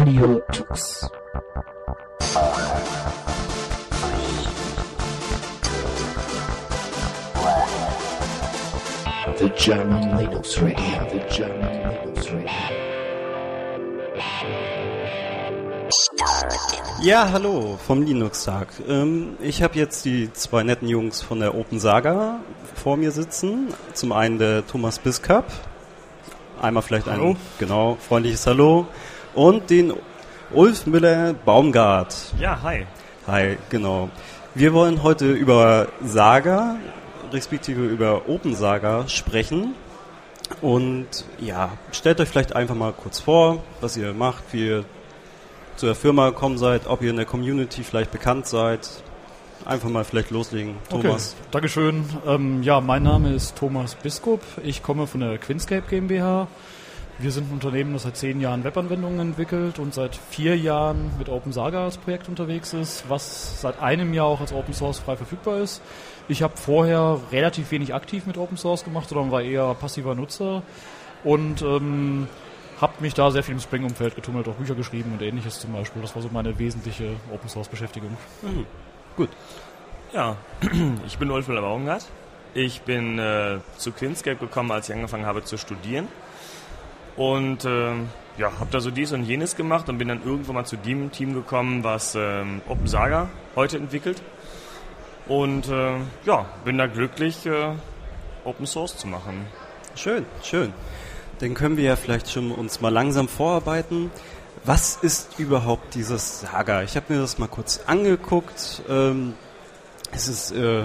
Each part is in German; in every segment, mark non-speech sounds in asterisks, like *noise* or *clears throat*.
Radio Tux. The German Linux Radio, the German Linux Radio. Ja, hallo vom Linux-Tag. Ähm, ich habe jetzt die zwei netten Jungs von der Open Saga vor mir sitzen. Zum einen der Thomas Biskup. Einmal vielleicht Hallo. ein genau freundliches Hallo. Und den Ulf Müller-Baumgart. Ja, hi. Hi, genau. Wir wollen heute über Saga, respektive über Open Saga sprechen. Und ja, stellt euch vielleicht einfach mal kurz vor, was ihr macht, wie ihr zu der Firma gekommen seid, ob ihr in der Community vielleicht bekannt seid. Einfach mal vielleicht loslegen, Thomas. Okay, Dankeschön. Ähm, ja, mein Name ist Thomas Biskup. Ich komme von der Quinscape GmbH. Wir sind ein Unternehmen, das seit zehn Jahren Webanwendungen entwickelt und seit vier Jahren mit OpenSaga als Projekt unterwegs ist, was seit einem Jahr auch als Open Source frei verfügbar ist. Ich habe vorher relativ wenig aktiv mit Open Source gemacht, sondern war eher passiver Nutzer und ähm, habe mich da sehr viel im Spring-Umfeld getummelt, auch Bücher geschrieben und ähnliches zum Beispiel. Das war so meine wesentliche Open Source-Beschäftigung. Mhm. Gut. Ja, *clears throat* ich bin Ulf Müller-Baumgart. Ich bin äh, zu Quinscape gekommen, als ich angefangen habe zu studieren. Und äh, ja, habe da so dies und jenes gemacht und bin dann irgendwann mal zu dem Team gekommen, was ähm, OpenSaga heute entwickelt. Und äh, ja, bin da glücklich, äh, Open Source zu machen. Schön, schön. Dann können wir ja vielleicht schon uns mal langsam vorarbeiten. Was ist überhaupt dieses Saga? Ich habe mir das mal kurz angeguckt. Ähm, es ist äh,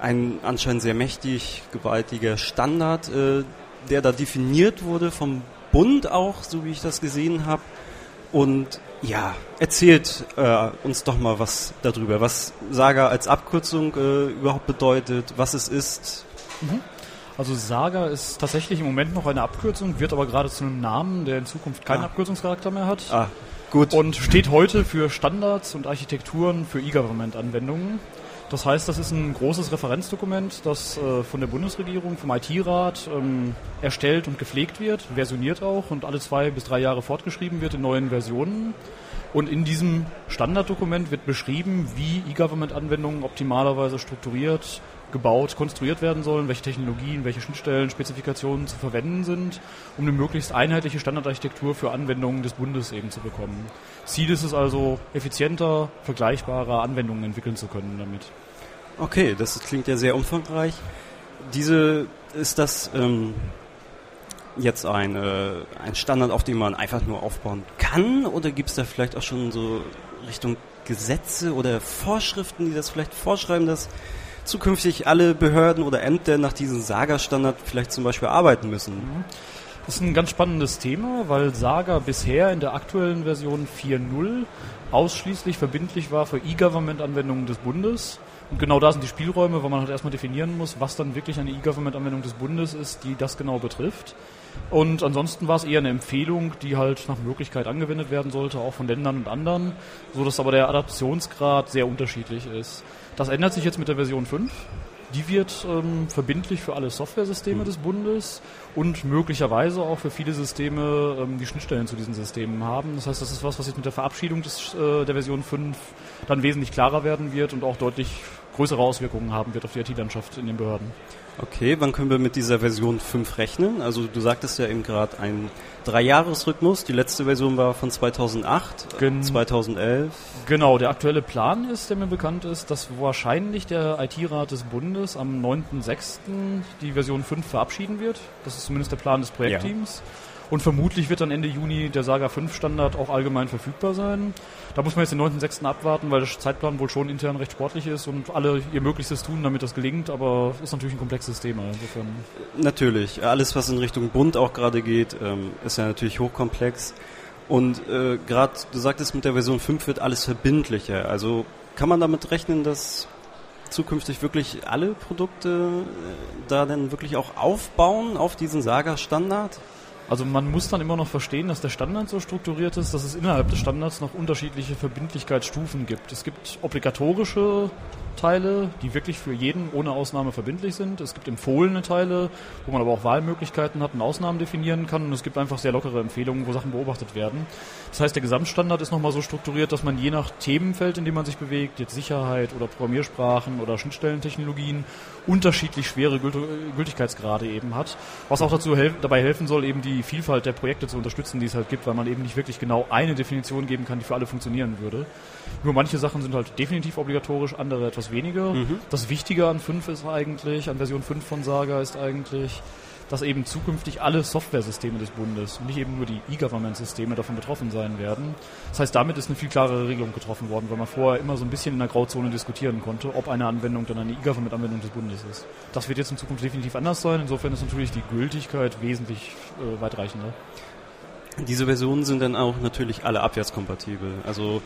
ein anscheinend sehr mächtig, gewaltiger Standard, äh, der da definiert wurde vom Bund auch, so wie ich das gesehen habe. Und ja, erzählt äh, uns doch mal was darüber, was Saga als Abkürzung äh, überhaupt bedeutet, was es ist. Also Saga ist tatsächlich im Moment noch eine Abkürzung, wird aber gerade zu einem Namen, der in Zukunft keinen Ah. Abkürzungscharakter mehr hat. Ah, gut. Und steht heute für Standards und Architekturen für E-Government-Anwendungen. Das heißt, das ist ein großes Referenzdokument, das äh, von der Bundesregierung, vom IT-Rat ähm, erstellt und gepflegt wird, versioniert auch und alle zwei bis drei Jahre fortgeschrieben wird in neuen Versionen. Und in diesem Standarddokument wird beschrieben, wie E-Government-Anwendungen optimalerweise strukturiert, gebaut, konstruiert werden sollen, welche Technologien, welche Schnittstellen, Spezifikationen zu verwenden sind, um eine möglichst einheitliche Standardarchitektur für Anwendungen des Bundes eben zu bekommen. Ziel ist es also, effizienter, vergleichbarer Anwendungen entwickeln zu können damit. Okay, das klingt ja sehr umfangreich. Diese ist das ähm, jetzt ein, äh, ein Standard, auf den man einfach nur aufbauen kann? Oder gibt es da vielleicht auch schon so Richtung Gesetze oder Vorschriften, die das vielleicht vorschreiben, dass zukünftig alle Behörden oder Ämter nach diesem Saga-Standard vielleicht zum Beispiel arbeiten müssen? Das ist ein ganz spannendes Thema, weil Saga bisher in der aktuellen Version 4.0 ausschließlich verbindlich war für E-Government-Anwendungen des Bundes. Und genau da sind die Spielräume, wo man halt erstmal definieren muss, was dann wirklich eine E-Government-Anwendung des Bundes ist, die das genau betrifft. Und ansonsten war es eher eine Empfehlung, die halt nach Möglichkeit angewendet werden sollte, auch von Ländern und anderen, so dass aber der Adaptionsgrad sehr unterschiedlich ist. Das ändert sich jetzt mit der Version 5. Die wird ähm, verbindlich für alle Softwaresysteme des Bundes und möglicherweise auch für viele Systeme, ähm, die Schnittstellen zu diesen Systemen haben. Das heißt, das ist was, was jetzt mit der Verabschiedung des, äh, der Version 5 dann wesentlich klarer werden wird und auch deutlich größere Auswirkungen haben wird auf die IT-Landschaft in den Behörden. Okay, wann können wir mit dieser Version 5 rechnen? Also du sagtest ja eben gerade ein Dreijahresrhythmus. Die letzte Version war von 2008, Gen- 2011. Genau, der aktuelle Plan ist, der mir bekannt ist, dass wahrscheinlich der IT-Rat des Bundes am 9.6. die Version 5 verabschieden wird. Das ist zumindest der Plan des Projektteams. Und vermutlich wird dann Ende Juni der Saga 5 Standard auch allgemein verfügbar sein. Da muss man jetzt den 9.6. abwarten, weil der Zeitplan wohl schon intern recht sportlich ist und alle ihr Möglichstes tun, damit das gelingt, aber ist natürlich ein komplexes Thema. Insofern. Natürlich, alles was in Richtung Bund auch gerade geht, ähm, ist ja natürlich hochkomplex. Und äh, gerade, du sagtest, mit der Version 5 wird alles verbindlicher. Also kann man damit rechnen, dass zukünftig wirklich alle Produkte äh, da dann wirklich auch aufbauen auf diesen Saga-Standard? Also man muss dann immer noch verstehen, dass der Standard so strukturiert ist, dass es innerhalb des Standards noch unterschiedliche Verbindlichkeitsstufen gibt. Es gibt obligatorische Teile, die wirklich für jeden ohne Ausnahme verbindlich sind. Es gibt empfohlene Teile, wo man aber auch Wahlmöglichkeiten hat und Ausnahmen definieren kann. Und es gibt einfach sehr lockere Empfehlungen, wo Sachen beobachtet werden. Das heißt, der Gesamtstandard ist nochmal so strukturiert, dass man je nach Themenfeld, in dem man sich bewegt, jetzt Sicherheit oder Programmiersprachen oder Schnittstellentechnologien, unterschiedlich schwere Gültigkeitsgrade eben hat. Was auch dazu hel dabei helfen soll, eben die Vielfalt der Projekte zu unterstützen, die es halt gibt, weil man eben nicht wirklich genau eine Definition geben kann, die für alle funktionieren würde. Nur manche Sachen sind halt definitiv obligatorisch, andere etwas weniger. Mhm. Das Wichtige an 5 ist eigentlich, an Version 5 von Saga ist eigentlich, dass eben zukünftig alle Softwaresysteme des Bundes und nicht eben nur die E-Government-Systeme davon betroffen sein werden. Das heißt, damit ist eine viel klarere Regelung getroffen worden, weil man vorher immer so ein bisschen in der Grauzone diskutieren konnte, ob eine Anwendung dann eine E-Government-Anwendung des Bundes ist. Das wird jetzt in Zukunft definitiv anders sein. Insofern ist natürlich die Gültigkeit wesentlich äh, weitreichender. Diese Versionen sind dann auch natürlich alle abwärtskompatibel. Also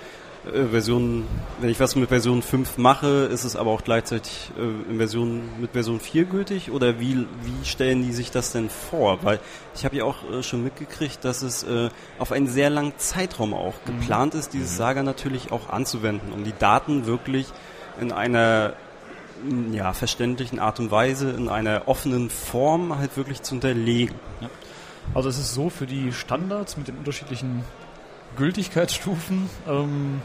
äh, Version, wenn ich was mit Version 5 mache, ist es aber auch gleichzeitig äh, in Version, mit Version 4 gültig oder wie, wie stellen die sich das denn vor? Weil ich habe ja auch äh, schon mitgekriegt, dass es äh, auf einen sehr langen Zeitraum auch mhm. geplant ist, dieses mhm. Saga natürlich auch anzuwenden, um die Daten wirklich in einer ja, verständlichen Art und Weise, in einer offenen Form halt wirklich zu hinterlegen. Ja. Also es ist so, für die Standards mit den unterschiedlichen Gültigkeitsstufen ähm,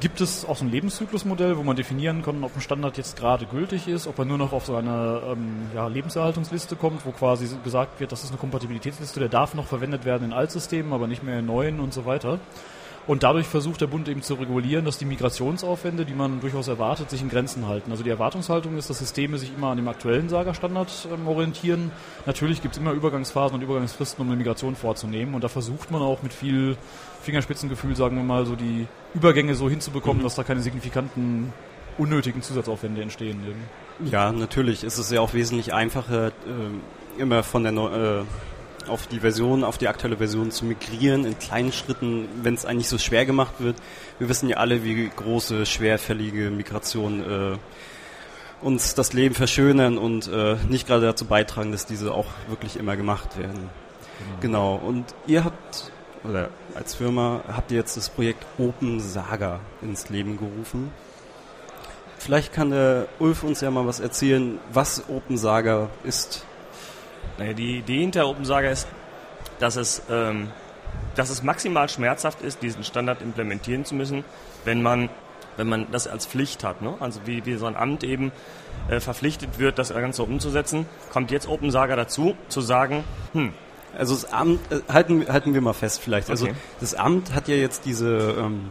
gibt es auch so ein Lebenszyklusmodell, wo man definieren kann, ob ein Standard jetzt gerade gültig ist, ob er nur noch auf so eine ähm, ja, Lebenserhaltungsliste kommt, wo quasi gesagt wird, das ist eine Kompatibilitätsliste, der darf noch verwendet werden in Altsystemen, aber nicht mehr in neuen und so weiter. Und dadurch versucht der Bund eben zu regulieren, dass die Migrationsaufwände, die man durchaus erwartet, sich in Grenzen halten. Also die Erwartungshaltung ist, dass Systeme sich immer an dem aktuellen Saga-Standard ähm, orientieren. Natürlich gibt es immer Übergangsphasen und Übergangsfristen, um eine Migration vorzunehmen. Und da versucht man auch mit viel Fingerspitzengefühl, sagen wir mal, so die Übergänge so hinzubekommen, mhm. dass da keine signifikanten unnötigen Zusatzaufwände entstehen. Eben. Ja, natürlich ist es ja auch wesentlich einfacher, äh, immer von der äh, auf die Version, auf die aktuelle Version zu migrieren, in kleinen Schritten, wenn es eigentlich so schwer gemacht wird. Wir wissen ja alle, wie große, schwerfällige Migrationen äh, uns das Leben verschönern und äh, nicht gerade dazu beitragen, dass diese auch wirklich immer gemacht werden. Genau. genau. Und ihr habt, oder als Firma, habt ihr jetzt das Projekt Open Saga ins Leben gerufen. Vielleicht kann der Ulf uns ja mal was erzählen, was Open Saga ist. Naja, die Idee hinter OpenSaga ist, dass es, ähm, dass es maximal schmerzhaft ist, diesen Standard implementieren zu müssen, wenn man, wenn man das als Pflicht hat. Ne? Also wie, wie so ein Amt eben äh, verpflichtet wird, das Ganze umzusetzen, kommt jetzt OpenSaga dazu, zu sagen, hm, also das Amt, äh, halten, halten wir mal fest vielleicht. Also okay. das Amt hat ja jetzt diese ähm,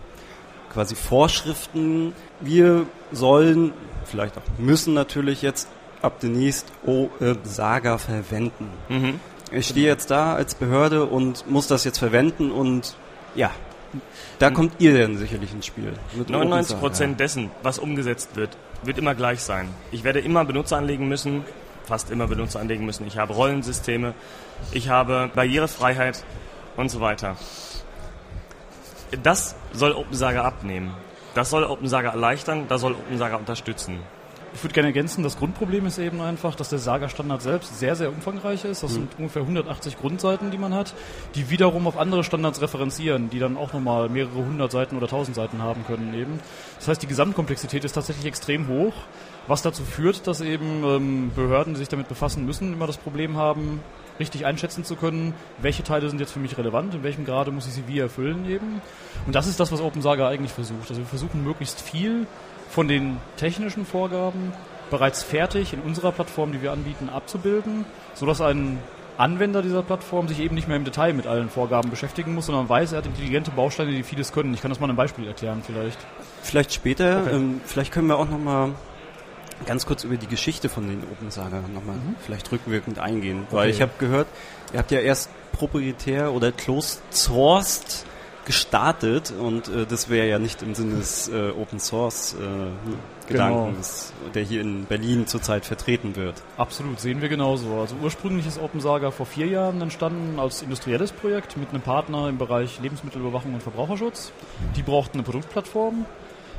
quasi Vorschriften. Wir sollen, vielleicht auch müssen natürlich jetzt ab demnächst oh, äh, Saga verwenden. Mhm. Ich stehe jetzt da als Behörde und muss das jetzt verwenden und ja, da kommt ihr dann sicherlich ins Spiel. 99 Prozent dessen, was umgesetzt wird, wird immer gleich sein. Ich werde immer Benutzer anlegen müssen, fast immer Benutzer anlegen müssen. Ich habe Rollensysteme, ich habe Barrierefreiheit und so weiter. Das soll OpenSaga abnehmen. Das soll OpenSaga erleichtern, das soll OpenSaga unterstützen. Ich würde gerne ergänzen, das Grundproblem ist eben einfach, dass der Saga-Standard selbst sehr, sehr umfangreich ist. Das mhm. sind ungefähr 180 Grundseiten, die man hat, die wiederum auf andere Standards referenzieren, die dann auch nochmal mehrere hundert Seiten oder tausend Seiten haben können eben. Das heißt, die Gesamtkomplexität ist tatsächlich extrem hoch, was dazu führt, dass eben ähm, Behörden, die sich damit befassen müssen, immer das Problem haben, richtig einschätzen zu können, welche Teile sind jetzt für mich relevant, in welchem Grade muss ich sie wie erfüllen eben. Und das ist das, was OpenSaga eigentlich versucht. Also wir versuchen möglichst viel von den technischen Vorgaben bereits fertig in unserer Plattform, die wir anbieten, abzubilden, sodass ein Anwender dieser Plattform sich eben nicht mehr im Detail mit allen Vorgaben beschäftigen muss, sondern weiß, er hat intelligente Bausteine, die vieles können. Ich kann das mal ein Beispiel erklären vielleicht. Vielleicht später. Okay. Ähm, vielleicht können wir auch noch mal ganz kurz über die Geschichte von den Open Saga nochmal mhm. vielleicht rückwirkend eingehen. Weil ich habe gehört, ihr habt ja erst proprietär oder closed sourced gestartet und äh, das wäre ja nicht im Sinne des äh, Open Source äh, Gedankens, genau. der hier in Berlin zurzeit vertreten wird. Absolut, sehen wir genauso. Also ursprünglich ist Open Saga vor vier Jahren entstanden als industrielles Projekt mit einem Partner im Bereich Lebensmittelüberwachung und Verbraucherschutz. Die brauchten eine Produktplattform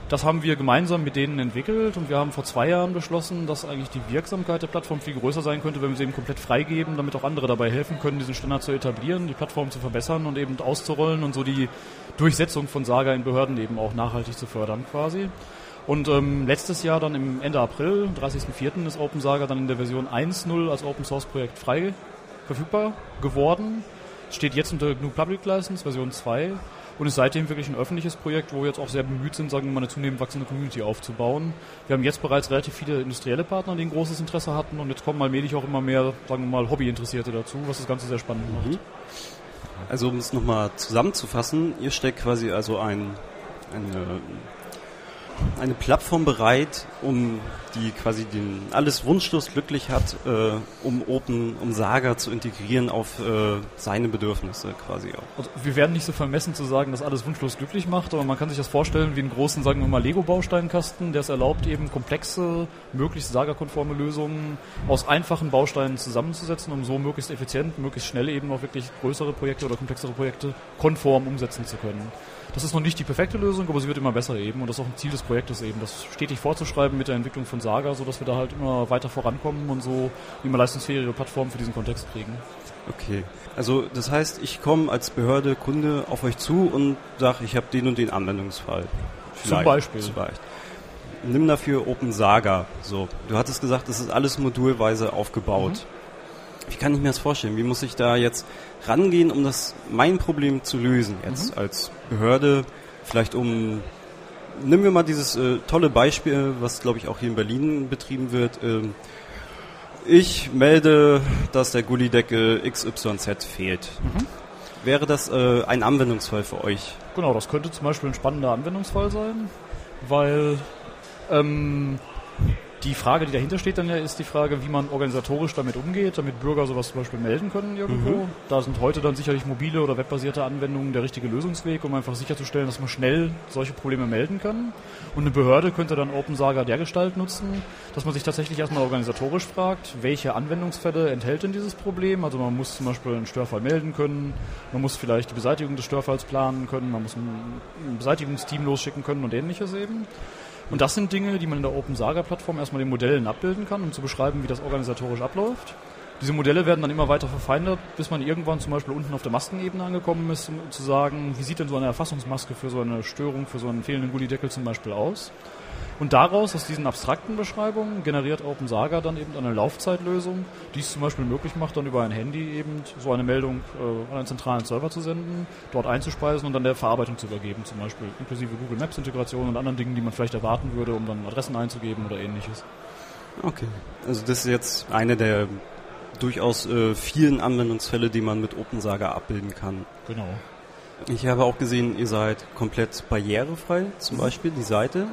das haben wir gemeinsam mit denen entwickelt und wir haben vor zwei Jahren beschlossen, dass eigentlich die Wirksamkeit der Plattform viel größer sein könnte, wenn wir sie eben komplett freigeben, damit auch andere dabei helfen können, diesen Standard zu etablieren, die Plattform zu verbessern und eben auszurollen und so die Durchsetzung von Saga in Behörden eben auch nachhaltig zu fördern quasi. Und ähm, letztes Jahr dann im Ende April, 30.04. ist OpenSaga dann in der Version 1.0 als Open Source Projekt frei verfügbar geworden. Steht jetzt unter GNU Public License Version 2 und ist seitdem wirklich ein öffentliches Projekt, wo wir jetzt auch sehr bemüht sind, sagen wir mal, eine zunehmend wachsende Community aufzubauen. Wir haben jetzt bereits relativ viele industrielle Partner, die ein großes Interesse hatten und jetzt kommen allmählich auch immer mehr, sagen wir mal, Hobbyinteressierte dazu, was das Ganze sehr spannend macht. Also um es nochmal zusammenzufassen, ihr steckt quasi also ein, eine eine Plattform bereit, um die quasi den alles wunschlos glücklich hat, äh, um Open, um Saga zu integrieren auf äh, seine Bedürfnisse quasi auch. Also wir werden nicht so vermessen zu sagen, dass alles wunschlos glücklich macht, aber man kann sich das vorstellen wie einen großen, sagen wir mal, Lego-Bausteinkasten, der es erlaubt, eben komplexe, möglichst Saga-konforme Lösungen aus einfachen Bausteinen zusammenzusetzen, um so möglichst effizient, möglichst schnell eben auch wirklich größere Projekte oder komplexere Projekte konform umsetzen zu können. Das ist noch nicht die perfekte Lösung, aber sie wird immer besser eben und das ist auch ein Ziel des Projektes eben, das stetig vorzuschreiben mit der Entwicklung von Saga, sodass wir da halt immer weiter vorankommen und so immer leistungsfähige Plattformen für diesen Kontext kriegen. Okay, also das heißt, ich komme als Behörde, Kunde auf euch zu und sage, ich habe den und den Anwendungsfall. Vielleicht, Zum Beispiel. Vielleicht. Nimm dafür Open Saga. So, du hattest gesagt, das ist alles modulweise aufgebaut. Mhm. Wie kann ich mir das vorstellen? Wie muss ich da jetzt rangehen, um das mein Problem zu lösen jetzt mhm. als Behörde? Vielleicht um nehmen wir mal dieses äh, tolle Beispiel, was glaube ich auch hier in Berlin betrieben wird. Ähm, ich melde, dass der Gullideckel XYZ fehlt. Mhm. Wäre das äh, ein Anwendungsfall für euch? Genau, das könnte zum Beispiel ein spannender Anwendungsfall sein, weil ähm, die Frage, die dahinter steht dann ja, ist die Frage, wie man organisatorisch damit umgeht, damit Bürger sowas zum Beispiel melden können irgendwo. Mhm. Da sind heute dann sicherlich mobile oder webbasierte Anwendungen der richtige Lösungsweg, um einfach sicherzustellen, dass man schnell solche Probleme melden kann. Und eine Behörde könnte dann OpenSaga dergestalt nutzen, dass man sich tatsächlich erstmal organisatorisch fragt, welche Anwendungsfälle enthält denn dieses Problem. Also man muss zum Beispiel einen Störfall melden können, man muss vielleicht die Beseitigung des Störfalls planen können, man muss ein Beseitigungsteam losschicken können und ähnliches eben. Und das sind Dinge, die man in der Open Saga Plattform erstmal den Modellen abbilden kann, um zu beschreiben, wie das organisatorisch abläuft. Diese Modelle werden dann immer weiter verfeinert, bis man irgendwann zum Beispiel unten auf der Maskenebene angekommen ist, um zu sagen, wie sieht denn so eine Erfassungsmaske für so eine Störung, für so einen fehlenden Gullideckel zum Beispiel aus. Und daraus, aus diesen abstrakten Beschreibungen, generiert OpenSaga dann eben eine Laufzeitlösung, die es zum Beispiel möglich macht, dann über ein Handy eben so eine Meldung äh, an einen zentralen Server zu senden, dort einzuspeisen und dann der Verarbeitung zu übergeben, zum Beispiel inklusive Google Maps Integration und anderen Dingen, die man vielleicht erwarten würde, um dann Adressen einzugeben oder ähnliches. Okay, also das ist jetzt eine der durchaus äh, vielen Anwendungsfälle, die man mit OpenSaga abbilden kann. Genau. Ich habe auch gesehen, ihr seid komplett barrierefrei, zum Beispiel die Seite.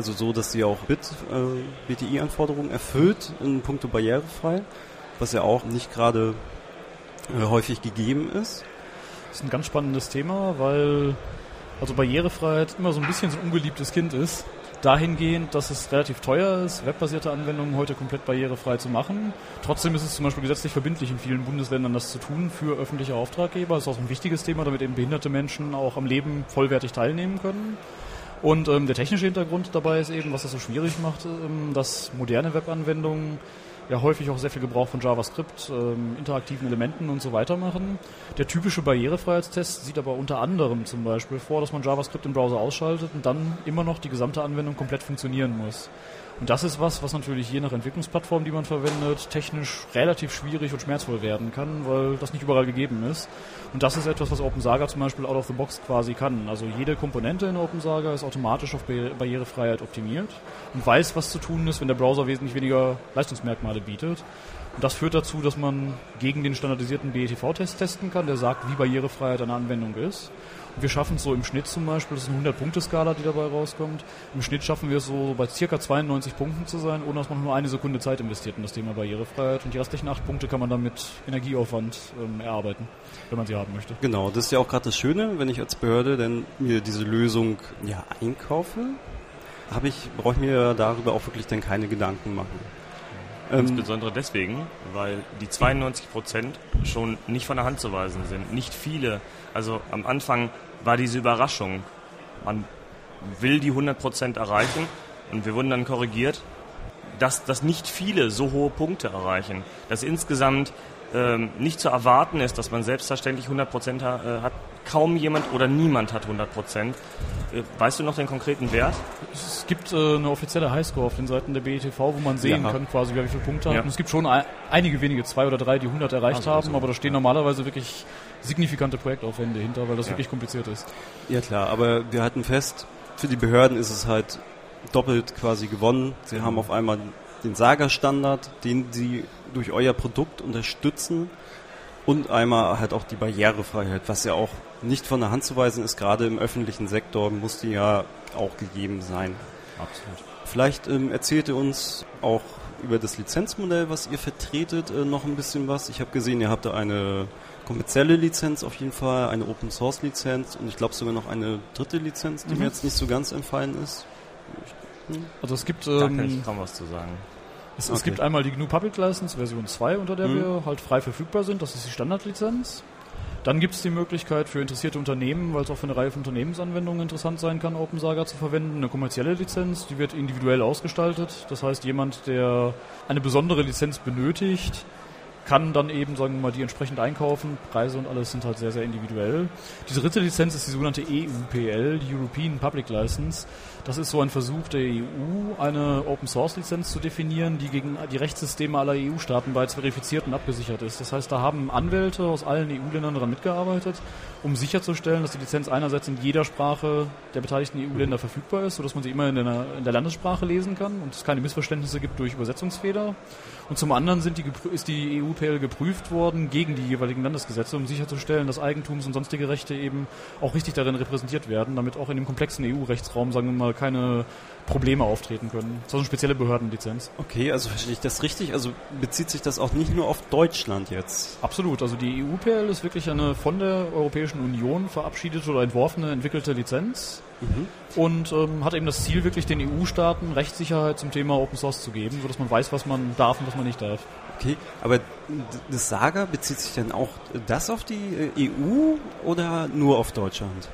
Also so, dass sie auch BIT, äh, BTI-Anforderungen erfüllt in puncto barrierefrei, was ja auch nicht gerade äh, häufig gegeben ist. Das ist ein ganz spannendes Thema, weil also Barrierefreiheit immer so ein bisschen so ein ungeliebtes Kind ist. Dahingehend, dass es relativ teuer ist, webbasierte Anwendungen heute komplett barrierefrei zu machen. Trotzdem ist es zum Beispiel gesetzlich verbindlich in vielen Bundesländern, das zu tun für öffentliche Auftraggeber. Das ist auch ein wichtiges Thema, damit eben behinderte Menschen auch am Leben vollwertig teilnehmen können. Und ähm, der technische Hintergrund dabei ist eben, was das so schwierig macht, ähm, dass moderne Webanwendungen ja häufig auch sehr viel Gebrauch von JavaScript, ähm, interaktiven Elementen und so weiter machen. Der typische Barrierefreiheitstest sieht aber unter anderem zum Beispiel vor, dass man JavaScript im Browser ausschaltet und dann immer noch die gesamte Anwendung komplett funktionieren muss. Und das ist was, was natürlich je nach Entwicklungsplattform, die man verwendet, technisch relativ schwierig und schmerzvoll werden kann, weil das nicht überall gegeben ist. Und das ist etwas, was OpenSaga zum Beispiel out of the box quasi kann. Also jede Komponente in OpenSaga ist automatisch auf Barrierefreiheit optimiert und weiß, was zu tun ist, wenn der Browser wesentlich weniger Leistungsmerkmale bietet. Und das führt dazu, dass man gegen den standardisierten BETV-Test testen kann, der sagt, wie Barrierefreiheit eine Anwendung ist. Wir schaffen es so im Schnitt zum Beispiel, das ist eine 100-Punkte-Skala, die dabei rauskommt. Im Schnitt schaffen wir es so bei circa 92 Punkten zu sein, ohne dass man nur eine Sekunde Zeit investiert in das Thema Barrierefreiheit. Und die restlichen 8 Punkte kann man dann mit Energieaufwand ähm, erarbeiten, wenn man sie haben möchte. Genau, das ist ja auch gerade das Schöne, wenn ich als Behörde denn mir diese Lösung ja einkaufe, habe ich, brauche ich mir darüber auch wirklich dann keine Gedanken machen. Ähm, Insbesondere deswegen, weil die 92 Prozent schon nicht von der Hand zu weisen sind. Nicht viele. Also am Anfang war diese Überraschung. Man will die 100 Prozent erreichen und wir wurden dann korrigiert. dass, dass nicht viele so hohe Punkte erreichen. Dass insgesamt ähm, nicht zu erwarten ist, dass man selbstverständlich 100% ha äh, hat. Kaum jemand oder niemand hat 100%. Äh, weißt du noch den konkreten Wert? Es gibt äh, eine offizielle Highscore auf den Seiten der BETV, wo man sehen Ja. kann, quasi, wer wie viele Punkte Ja. hat. Und es gibt schon ein, einige wenige, zwei oder drei, die 100 erreicht Also, haben, also. aber da stehen normalerweise wirklich signifikante Projektaufwände hinter, weil das Ja. wirklich kompliziert ist. Ja klar, aber wir hatten fest, für die Behörden ist es halt doppelt quasi gewonnen. Sie haben auf einmal den Saga-Standard, den sie durch euer Produkt unterstützen und einmal halt auch die Barrierefreiheit, was ja auch nicht von der Hand zu weisen ist, gerade im öffentlichen Sektor muss die ja auch gegeben sein. Absolut. Vielleicht ähm, erzählt ihr uns auch über das Lizenzmodell, was ihr vertretet, äh, noch ein bisschen was. Ich habe gesehen, ihr habt da eine kommerzielle Lizenz auf jeden Fall, eine Open Source Lizenz und ich glaube sogar noch eine dritte Lizenz, die Mhm. mir jetzt nicht so ganz entfallen ist. Also es gibt, Da kann ich ähm, kaum was zu sagen. es, es okay. gibt einmal die GNU Public License Version 2, unter der Mhm. wir halt frei verfügbar sind. Das ist die Standardlizenz. Dann gibt es die Möglichkeit für interessierte Unternehmen, weil es auch für eine Reihe von Unternehmensanwendungen interessant sein kann, OpenSaga zu verwenden, eine kommerzielle Lizenz, die wird individuell ausgestaltet. Das heißt, jemand, der eine besondere Lizenz benötigt, kann dann eben, sagen wir mal, die entsprechend einkaufen. Preise und alles sind halt sehr, sehr individuell. Die dritte Lizenz ist die sogenannte EUPL, die European Public License. Das ist so ein Versuch der EU, eine Open-Source-Lizenz zu definieren, die gegen die Rechtssysteme aller EU-Staaten bereits verifiziert und abgesichert ist. Das heißt, da haben Anwälte aus allen EU-Ländern daran mitgearbeitet, um sicherzustellen, dass die Lizenz einerseits in jeder Sprache der beteiligten EU-Länder verfügbar ist, sodass man sie immer in der, in der Landessprache lesen kann und es keine Missverständnisse gibt durch Übersetzungsfehler. Und zum anderen sind die, ist die EUPL geprüft worden gegen die jeweiligen Landesgesetze, um sicherzustellen, dass Eigentums- und sonstige Rechte eben auch richtig darin repräsentiert werden, damit auch in dem komplexen EU-Rechtsraum, sagen wir mal, keine Probleme auftreten können. Das ist eine spezielle Behördenlizenz. Okay, also verstehe ich das richtig? Also bezieht sich das auch nicht nur auf Deutschland jetzt? Absolut. Also die EUPL ist wirklich eine von der Europäischen Union verabschiedete oder entworfene, entwickelte Lizenz und ähm, hat eben das Ziel, wirklich den EU-Staaten Rechtssicherheit zum Thema Open Source zu geben, sodass man weiß, was man darf und was man nicht darf. Okay, aber das Saga bezieht sich dann auch das auf die äh, EU oder nur auf Deutschland?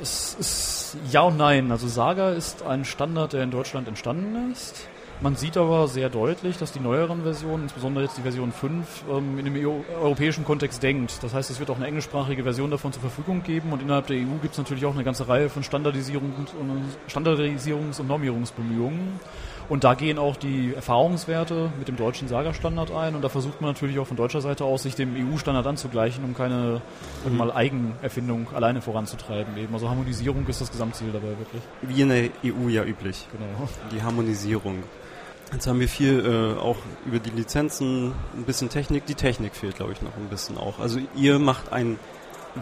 Es ist ja und nein. Also Saga ist ein Standard, der in Deutschland entstanden ist. Man sieht aber sehr deutlich, dass die neueren Versionen, insbesondere jetzt die Version 5, ähm, in dem EU europäischen Kontext denkt. Das heißt, es wird auch eine englischsprachige Version davon zur Verfügung geben und innerhalb der EU gibt es natürlich auch eine ganze Reihe von Standardisierungs- und, Standardisierungs- und Normierungsbemühungen. Und da gehen auch die Erfahrungswerte mit dem deutschen Saga-Standard ein und da versucht man natürlich auch von deutscher Seite aus, sich dem EU-Standard anzugleichen, um keine wir mal, Eigenerfindung alleine voranzutreiben. Eben. Also Harmonisierung ist das Gesamtziel dabei wirklich. Wie in der EU ja üblich. Genau. Die Harmonisierung. Jetzt haben wir viel äh, auch über die Lizenzen, ein bisschen Technik. Die Technik fehlt, glaube ich, noch ein bisschen auch. Also ihr macht ein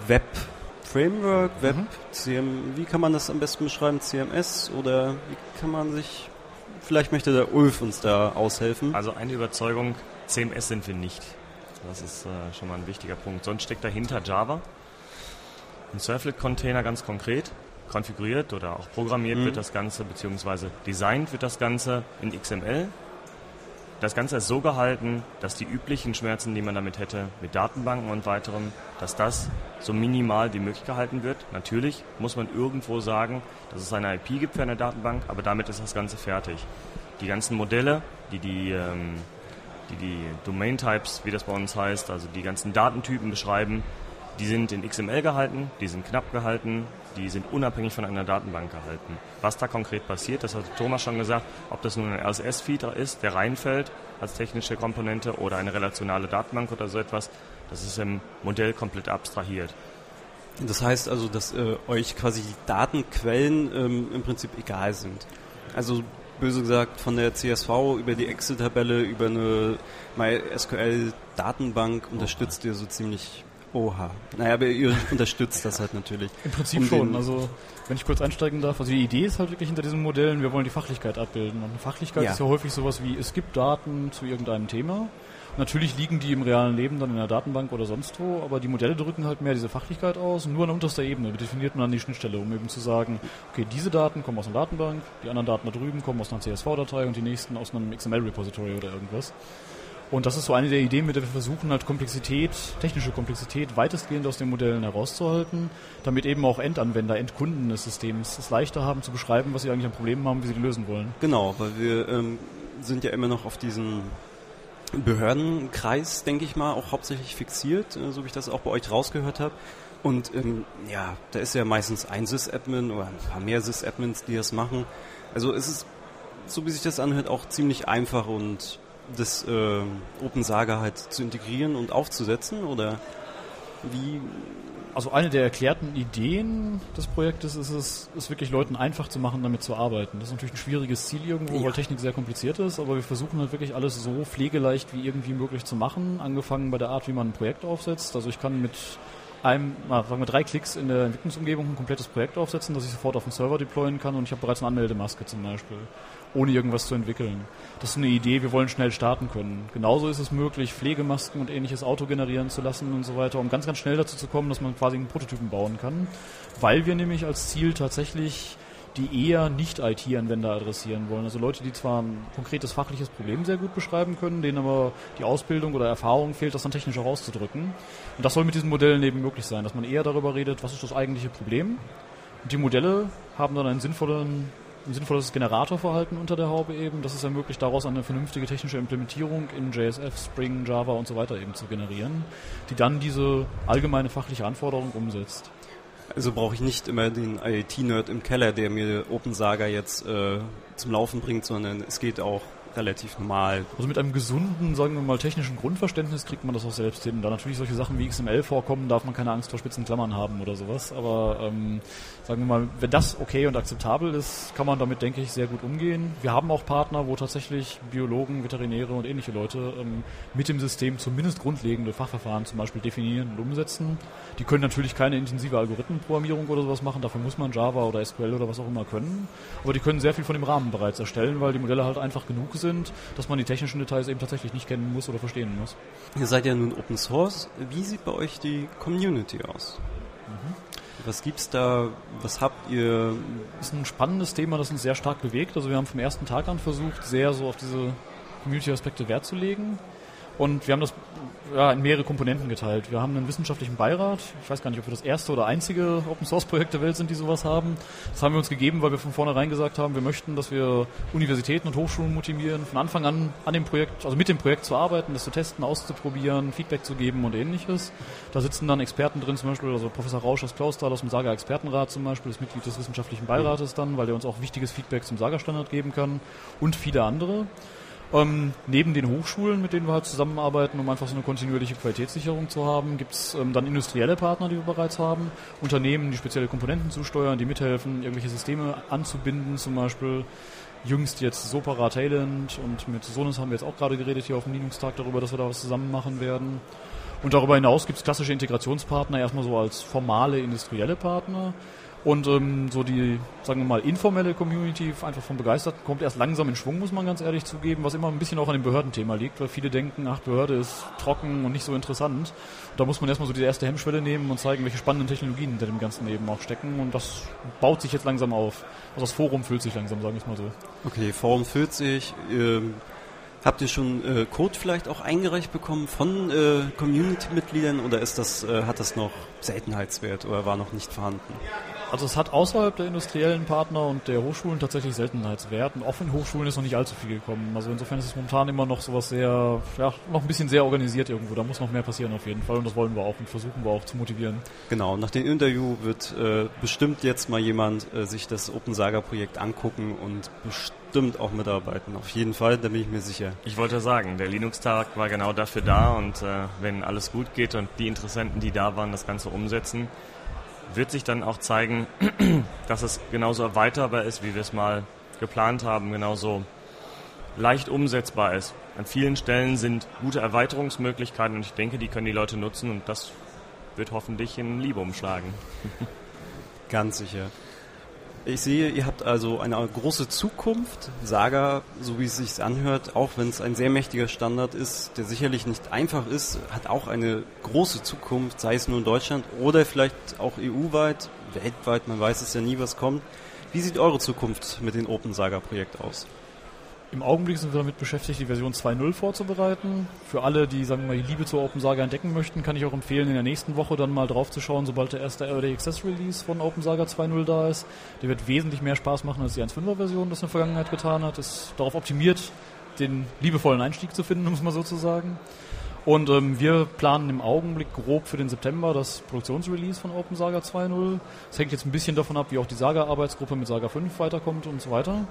Web-Framework, Web, CM, wie kann man das am besten beschreiben? CMS oder wie kann man sich, vielleicht möchte der Ulf uns da aushelfen. Also eine Überzeugung, CMS sind wir nicht. Das ist äh, schon mal ein wichtiger Punkt. Sonst steckt dahinter Java. Ein Servlet-Container ganz konkret. Konfiguriert oder auch programmiert Mhm. wird das Ganze, beziehungsweise designt wird das Ganze in XML. Das Ganze ist so gehalten, dass die üblichen Schmerzen, die man damit hätte, mit Datenbanken und weiterem, dass das so minimal wie möglich gehalten wird. Natürlich muss man irgendwo sagen, dass es eine IP gibt für eine Datenbank, aber damit ist das Ganze fertig. Die ganzen Modelle, die die, ähm, die, die Domain Types, wie das bei uns heißt, also die ganzen Datentypen beschreiben, die sind in XML gehalten, die sind knapp gehalten, die sind unabhängig von einer Datenbank gehalten. Was da konkret passiert, das hat Thomas schon gesagt, ob das nun ein RSS-Feed ist, der reinfällt als technische Komponente oder eine relationale Datenbank oder so etwas, das ist im Modell komplett abstrahiert. Das heißt also, dass äh, euch quasi die Datenquellen ähm, im Prinzip egal sind. Also böse gesagt, von der CSV über die Excel-Tabelle, über eine MySQL-Datenbank unterstützt ihr so ziemlich Oha. Naja, aber ihr unterstützt das halt natürlich. Im Prinzip Um schon. Also wenn ich kurz einsteigen darf, also die Idee ist halt wirklich hinter diesen Modellen, wir wollen die Fachlichkeit abbilden. Und eine Fachlichkeit Ja. ist ja häufig sowas wie, es gibt Daten zu irgendeinem Thema. Natürlich liegen die im realen Leben dann in der Datenbank oder sonst wo, aber die Modelle drücken halt mehr diese Fachlichkeit aus. Und nur an unterster Ebene definiert man dann die Schnittstelle, um eben zu sagen, okay, diese Daten kommen aus einer Datenbank, die anderen Daten da drüben kommen aus einer CSV-Datei und die nächsten aus einem XML-Repository oder irgendwas. Und das ist so eine der Ideen, mit der wir versuchen, halt Komplexität, technische Komplexität weitestgehend aus den Modellen herauszuhalten, damit eben auch Endanwender, Endkunden des Systems es leichter haben zu beschreiben, was sie eigentlich an Problemen haben, wie sie die lösen wollen. Genau, weil wir ähm, sind ja immer noch auf diesen Behördenkreis, denke ich mal, auch hauptsächlich fixiert, äh, so wie ich das auch bei euch rausgehört habe. Und ähm, ja, da ist ja meistens ein Sys-Admin oder ein paar mehr Sys-Admins, die das machen. Also es ist, so wie sich das anhört, auch ziemlich einfach und das äh, OpenSaga halt zu integrieren und aufzusetzen oder wie also eine der erklärten Ideen des Projektes ist es, es wirklich Leuten einfach zu machen, damit zu arbeiten. Das ist natürlich ein schwieriges Ziel irgendwo, ja. weil Technik sehr kompliziert ist, aber wir versuchen halt wirklich alles so pflegeleicht wie irgendwie möglich zu machen, angefangen bei der Art, wie man ein Projekt aufsetzt. Also ich kann mit einem, sagen wir drei Klicks in der Entwicklungsumgebung ein komplettes Projekt aufsetzen, das ich sofort auf dem Server deployen kann und ich habe bereits eine Anmeldemaske zum Beispiel ohne irgendwas zu entwickeln. Das ist eine Idee, wir wollen schnell starten können. Genauso ist es möglich, Pflegemasken und ähnliches Auto generieren zu lassen und so weiter, um ganz, ganz schnell dazu zu kommen, dass man quasi einen Prototypen bauen kann. Weil wir nämlich als Ziel tatsächlich die eher nicht IT-Anwender adressieren wollen. Also Leute, die zwar ein konkretes fachliches Problem sehr gut beschreiben können, denen aber die Ausbildung oder Erfahrung fehlt, das dann technisch auch auszudrücken. Und das soll mit diesen Modellen eben möglich sein, dass man eher darüber redet, was ist das eigentliche Problem. Und die Modelle haben dann einen sinnvollen ein sinnvolles Generatorverhalten unter der Haube eben. Das ist ermöglicht, daraus eine vernünftige technische Implementierung in JSF, Spring, Java und so weiter eben zu generieren, die dann diese allgemeine fachliche Anforderung umsetzt. Also brauche ich nicht immer den IoT-Nerd im Keller, der mir OpenSaga jetzt äh, zum Laufen bringt, sondern es geht auch relativ normal. Also mit einem gesunden, sagen wir mal, technischen Grundverständnis kriegt man das auch selbst hin. Da natürlich solche Sachen wie XML vorkommen, darf man keine Angst vor spitzen Klammern haben oder sowas. Aber ähm, sagen wir mal, wenn das okay und akzeptabel ist, kann man damit, denke ich, sehr gut umgehen. Wir haben auch Partner, wo tatsächlich Biologen, Veterinäre und ähnliche Leute ähm, mit dem System zumindest grundlegende Fachverfahren zum Beispiel definieren und umsetzen. Die können natürlich keine intensive Algorithmenprogrammierung oder sowas machen, dafür muss man Java oder SQL oder was auch immer können. Aber die können sehr viel von dem Rahmen bereits erstellen, weil die Modelle halt einfach genug sind dass man die technischen Details eben tatsächlich nicht kennen muss oder verstehen muss. Ihr seid ja nun Open Source. Wie sieht bei euch die Community aus? Mhm. Was gibt's da? Was habt ihr? Das ist ein spannendes Thema, das uns sehr stark bewegt. Also wir haben vom ersten Tag an versucht, sehr so auf diese Community-Aspekte Wert zu legen. Und wir haben das ja, in mehrere Komponenten geteilt. Wir haben einen wissenschaftlichen Beirat. Ich weiß gar nicht, ob wir das erste oder einzige Open Source Projekt der Welt sind, die sowas haben. Das haben wir uns gegeben, weil wir von vornherein gesagt haben, wir möchten, dass wir Universitäten und Hochschulen motivieren, von Anfang an an dem Projekt, also mit dem Projekt zu arbeiten, das zu testen, auszuprobieren, Feedback zu geben und ähnliches. Da sitzen dann Experten drin, zum Beispiel, also Professor Rausch aus Klausthal aus dem Saga Expertenrat zum Beispiel, das Mitglied des wissenschaftlichen Beirates dann, weil der uns auch wichtiges Feedback zum Saga-Standard geben kann und viele andere. Ähm, neben den Hochschulen, mit denen wir halt zusammenarbeiten, um einfach so eine kontinuierliche Qualitätssicherung zu haben, gibt es ähm, dann industrielle Partner, die wir bereits haben, Unternehmen, die spezielle Komponenten zusteuern, die mithelfen, irgendwelche Systeme anzubinden, zum Beispiel jüngst jetzt Sopara Thailand und mit Sonos haben wir jetzt auch gerade geredet hier auf dem Linux-Tag darüber, dass wir da was zusammen machen werden. Und darüber hinaus gibt es klassische Integrationspartner, erstmal so als formale industrielle Partner. Und ähm, so die, sagen wir mal, informelle Community, einfach von Begeisterten, kommt erst langsam in Schwung, muss man ganz ehrlich zugeben, was immer ein bisschen auch an dem Behördenthema liegt, weil viele denken, ach, Behörde ist trocken und nicht so interessant. Da muss man erstmal so diese erste Hemmschwelle nehmen und zeigen, welche spannenden Technologien hinter dem Ganzen eben auch stecken. Und das baut sich jetzt langsam auf. Also das Forum füllt sich langsam, sagen wir es mal so. Okay, Forum füllt sich. Ähm Habt ihr schon äh, Code vielleicht auch eingereicht bekommen von äh, Community-Mitgliedern oder ist das, äh, hat das noch Seltenheitswert oder war noch nicht vorhanden? Also es hat außerhalb der industriellen Partner und der Hochschulen tatsächlich Seltenheitswert und auch in Hochschulen ist noch nicht allzu viel gekommen. Also insofern ist es momentan immer noch sowas sehr, ja, noch ein bisschen sehr organisiert irgendwo. Da muss noch mehr passieren auf jeden Fall und das wollen wir auch und versuchen wir auch zu motivieren. Genau, nach dem Interview wird äh, bestimmt jetzt mal jemand äh, sich das Open Saga Projekt angucken und bestimmt auch mitarbeiten. Auf jeden Fall, da bin ich mir sicher. Ich wollte sagen, der Linux-Tag war genau dafür da und äh, wenn alles gut geht und die Interessenten, die da waren, das Ganze umsetzen, wird sich dann auch zeigen, *clears throat* dass es genauso erweiterbar ist, wie wir es mal geplant haben, genauso leicht umsetzbar ist. An vielen Stellen sind gute Erweiterungsmöglichkeiten und ich denke, die können die Leute nutzen und das wird hoffentlich in Liebe umschlagen. Ganz sicher. Ich sehe, ihr habt also eine große Zukunft. Saga, so wie es sich anhört, auch wenn es ein sehr mächtiger Standard ist, der sicherlich nicht einfach ist, hat auch eine große Zukunft, sei es nur in Deutschland oder vielleicht auch EU-weit, weltweit, man weiß es ja nie, was kommt. Wie sieht eure Zukunft mit dem Open Saga Projekt aus? Im Augenblick sind wir damit beschäftigt, die Version 2.0 vorzubereiten. Für alle, die sagen wir mal die Liebe zur OpenSaga entdecken möchten, kann ich auch empfehlen, in der nächsten Woche dann mal drauf zu schauen, sobald der erste Early Access Release von OpenSaga 2.0 da ist. Der wird wesentlich mehr Spaß machen, als die 1.5er Version das in der Vergangenheit getan hat. Ist darauf optimiert, den liebevollen Einstieg zu finden, *laughs* um es mal so zu sagen. Und ähm, wir planen im Augenblick grob für den September das Produktionsrelease von OpenSaga 2.0. Es hängt jetzt ein bisschen davon ab, wie auch die Saga-Arbeitsgruppe mit Saga 5 weiterkommt und so weiter.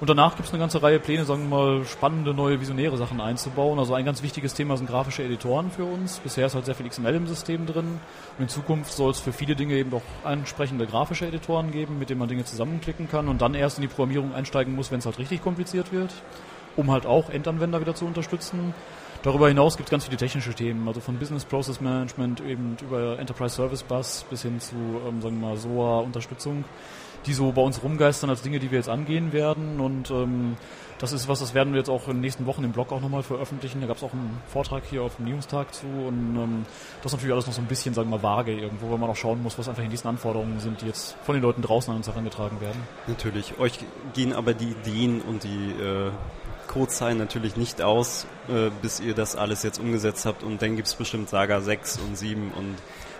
Und danach gibt es eine ganze Reihe Pläne, sagen wir mal, spannende, neue, visionäre Sachen einzubauen. Also ein ganz wichtiges Thema sind grafische Editoren für uns. Bisher ist halt sehr viel XML im System drin. Und in Zukunft soll es für viele Dinge eben auch entsprechende grafische Editoren geben, mit denen man Dinge zusammenklicken kann und dann erst in die Programmierung einsteigen muss, wenn es halt richtig kompliziert wird, um halt auch Endanwender wieder zu unterstützen. Darüber hinaus gibt es ganz viele technische Themen, also von Business Process Management eben über Enterprise Service Bus bis hin zu, ähm, sagen wir mal, SOA-Unterstützung die so bei uns rumgeistern als Dinge, die wir jetzt angehen werden. Und ähm, das ist was, das werden wir jetzt auch in den nächsten Wochen im Blog auch nochmal veröffentlichen. Da gab es auch einen Vortrag hier auf dem Newstag zu. Und ähm, das ist natürlich alles noch so ein bisschen, sagen wir mal, vage irgendwo, weil man auch schauen muss, was einfach in diesen Anforderungen sind, die jetzt von den Leuten draußen an uns herangetragen werden. Natürlich. Euch gehen aber die Ideen und die äh, Codezeilen natürlich nicht aus, äh, bis ihr das alles jetzt umgesetzt habt. Und dann gibt es bestimmt Saga 6 und 7 und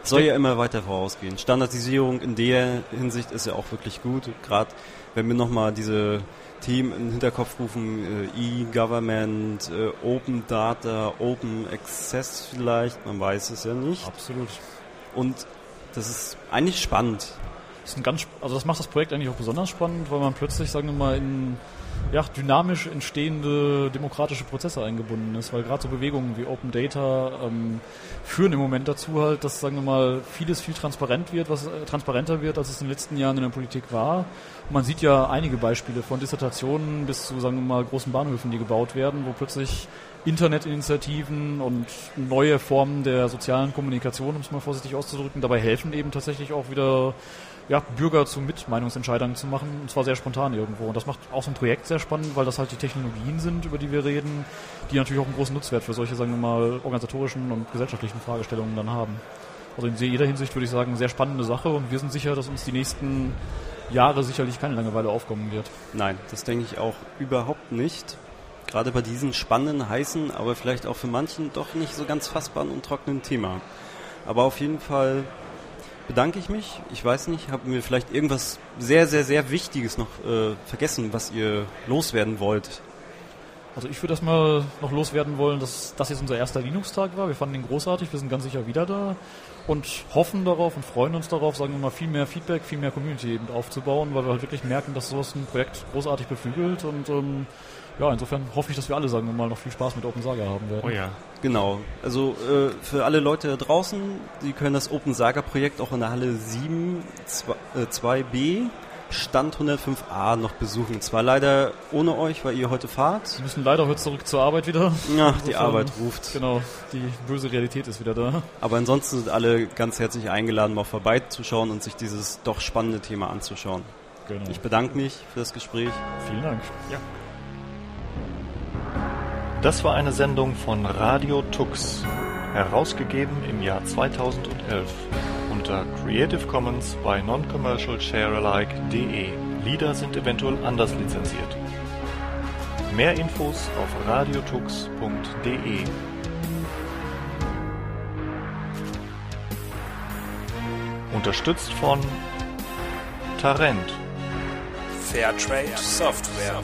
soll ja immer weiter vorausgehen. Standardisierung in der Hinsicht ist ja auch wirklich gut. Gerade wenn wir nochmal diese Themen in den Hinterkopf rufen, äh, E-Government, äh, Open Data, Open Access vielleicht, man weiß es ja nicht. Absolut. Und das ist eigentlich spannend. Das, ist ein ganz, also das macht das Projekt eigentlich auch besonders spannend, weil man plötzlich, sagen wir mal, in ja, dynamisch entstehende demokratische Prozesse eingebunden ist, weil gerade so Bewegungen wie Open Data ähm, führen im Moment dazu halt, dass sagen wir mal vieles viel transparent wird, was äh, transparenter wird, als es in den letzten Jahren in der Politik war. Und man sieht ja einige Beispiele von Dissertationen bis zu sagen wir mal großen Bahnhöfen, die gebaut werden, wo plötzlich Internetinitiativen und neue Formen der sozialen Kommunikation, um es mal vorsichtig auszudrücken, dabei helfen eben tatsächlich auch wieder ja, Bürger zu Mitmeinungsentscheidern zu machen, und zwar sehr spontan irgendwo. Und das macht auch so ein Projekt sehr spannend, weil das halt die Technologien sind, über die wir reden, die natürlich auch einen großen Nutzwert für solche, sagen wir mal, organisatorischen und gesellschaftlichen Fragestellungen dann haben. Also in jeder Hinsicht würde ich sagen, sehr spannende Sache und wir sind sicher, dass uns die nächsten Jahre sicherlich keine Langeweile aufkommen wird. Nein, das denke ich auch überhaupt nicht. Gerade bei diesem spannenden, heißen, aber vielleicht auch für manchen doch nicht so ganz fassbaren und trockenen Thema. Aber auf jeden Fall bedanke ich mich. Ich weiß nicht, haben wir vielleicht irgendwas sehr, sehr, sehr Wichtiges noch äh, vergessen, was ihr loswerden wollt? Also ich würde erstmal noch loswerden wollen, dass das jetzt unser erster Linux-Tag war. Wir fanden ihn großartig, wir sind ganz sicher wieder da und hoffen darauf und freuen uns darauf, sagen wir mal, viel mehr Feedback, viel mehr Community eben aufzubauen, weil wir halt wirklich merken, dass sowas ein Projekt großartig beflügelt und ähm, ja, insofern hoffe ich, dass wir alle, sagen wir mal, noch viel Spaß mit Open Saga haben werden. Oh ja. Genau. Also äh, für alle Leute da draußen, die können das Open Saga Projekt auch in der Halle 7 2, äh, b Stand 105a noch besuchen. Zwar leider ohne euch, weil ihr heute fahrt. Wir müssen leider heute zurück zur Arbeit wieder. Ja, die Arbeit ruft. Genau, die böse Realität ist wieder da. Aber ansonsten sind alle ganz herzlich eingeladen, mal vorbeizuschauen und sich dieses doch spannende Thema anzuschauen. Genau. Ich bedanke mich für das Gespräch. Vielen Dank. Ja. Das war eine Sendung von Radio Tux, herausgegeben im Jahr 2011 unter Creative Commons bei noncommercialsharealike.de. Lieder sind eventuell anders lizenziert. Mehr Infos auf radiotux.de. Unterstützt von Tarent. Fairtrade Software.